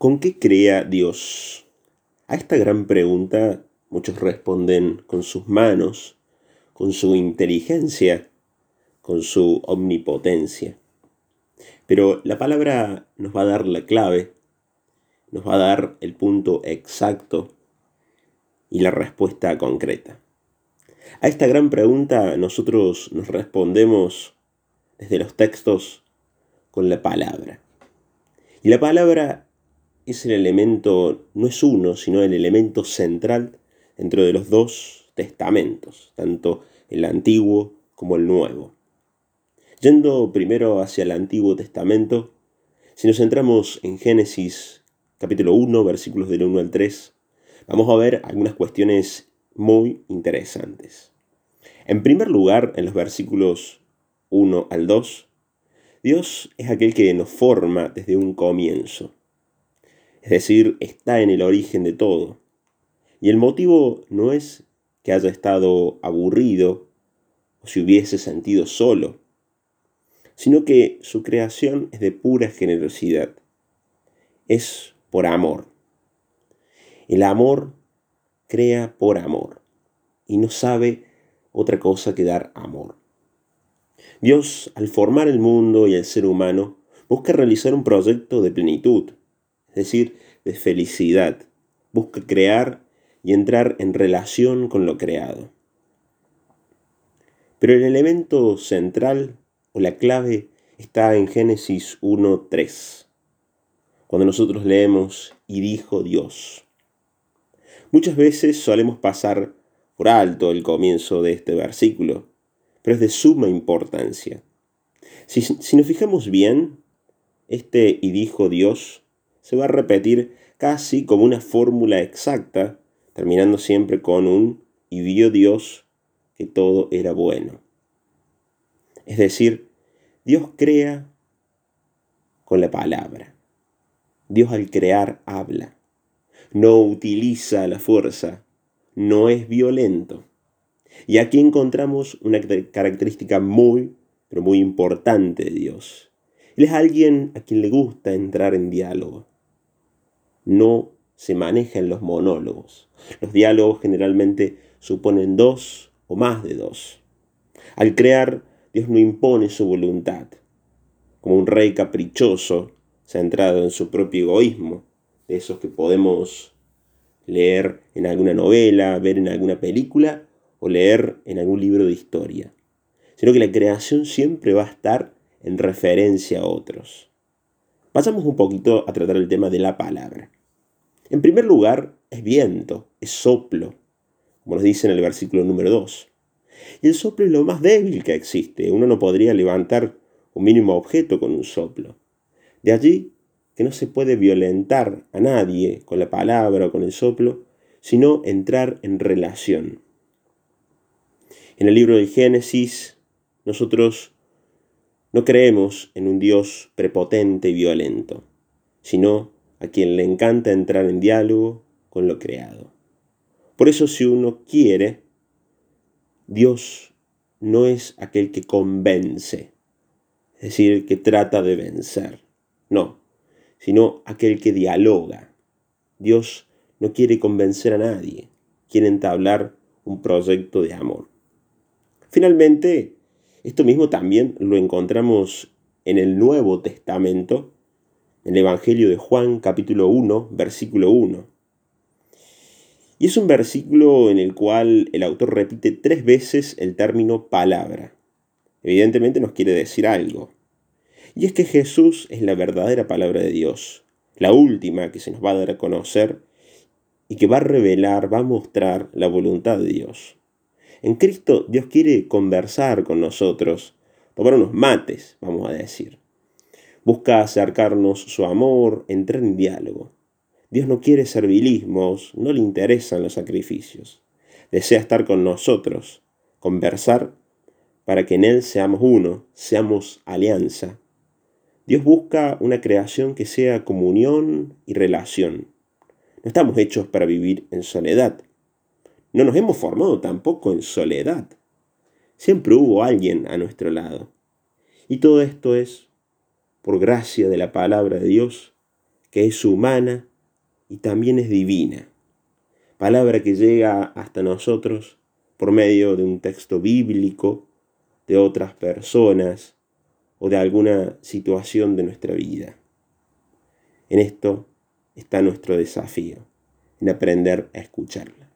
¿Con qué crea Dios? A esta gran pregunta muchos responden con sus manos, con su inteligencia, con su omnipotencia. Pero la palabra nos va a dar la clave, nos va a dar el punto exacto y la respuesta concreta. A esta gran pregunta nosotros nos respondemos desde los textos con la palabra. Y la palabra es el elemento, no es uno, sino el elemento central dentro de los dos testamentos, tanto el Antiguo como el Nuevo. Yendo primero hacia el Antiguo Testamento, si nos centramos en Génesis capítulo 1, versículos del 1 al 3, vamos a ver algunas cuestiones muy interesantes. En primer lugar, en los versículos 1 al 2, Dios es aquel que nos forma desde un comienzo es decir, está en el origen de todo. Y el motivo no es que haya estado aburrido o se hubiese sentido solo, sino que su creación es de pura generosidad. Es por amor. El amor crea por amor y no sabe otra cosa que dar amor. Dios, al formar el mundo y el ser humano, busca realizar un proyecto de plenitud, es decir, de felicidad. Busca crear y entrar en relación con lo creado. Pero el elemento central o la clave está en Génesis 1.3, cuando nosotros leemos y dijo Dios. Muchas veces solemos pasar por alto el comienzo de este versículo, pero es de suma importancia. Si, si nos fijamos bien, este y dijo Dios se va a repetir casi como una fórmula exacta, terminando siempre con un y vio Dios que todo era bueno. Es decir, Dios crea con la palabra. Dios al crear habla. No utiliza la fuerza. No es violento. Y aquí encontramos una característica muy, pero muy importante de Dios. Él es alguien a quien le gusta entrar en diálogo no se maneja en los monólogos. Los diálogos generalmente suponen dos o más de dos. Al crear, Dios no impone su voluntad, como un rey caprichoso, centrado en su propio egoísmo, de esos que podemos leer en alguna novela, ver en alguna película o leer en algún libro de historia, sino que la creación siempre va a estar en referencia a otros. Pasamos un poquito a tratar el tema de la palabra. En primer lugar, es viento, es soplo, como nos dice en el versículo número 2. Y el soplo es lo más débil que existe. Uno no podría levantar un mínimo objeto con un soplo. De allí que no se puede violentar a nadie con la palabra o con el soplo, sino entrar en relación. En el libro de Génesis, nosotros no creemos en un Dios prepotente y violento, sino a quien le encanta entrar en diálogo con lo creado. Por eso si uno quiere, Dios no es aquel que convence, es decir, que trata de vencer, no, sino aquel que dialoga. Dios no quiere convencer a nadie, quiere entablar un proyecto de amor. Finalmente, esto mismo también lo encontramos en el Nuevo Testamento, en el Evangelio de Juan capítulo 1, versículo 1. Y es un versículo en el cual el autor repite tres veces el término palabra. Evidentemente nos quiere decir algo. Y es que Jesús es la verdadera palabra de Dios, la última que se nos va a dar a conocer y que va a revelar, va a mostrar la voluntad de Dios. En Cristo Dios quiere conversar con nosotros, tomar unos mates, vamos a decir. Busca acercarnos su amor, entrar en diálogo. Dios no quiere servilismos, no le interesan los sacrificios. Desea estar con nosotros, conversar, para que en Él seamos uno, seamos alianza. Dios busca una creación que sea comunión y relación. No estamos hechos para vivir en soledad. No nos hemos formado tampoco en soledad. Siempre hubo alguien a nuestro lado. Y todo esto es por gracia de la palabra de Dios que es humana y también es divina. Palabra que llega hasta nosotros por medio de un texto bíblico, de otras personas o de alguna situación de nuestra vida. En esto está nuestro desafío, en aprender a escucharla.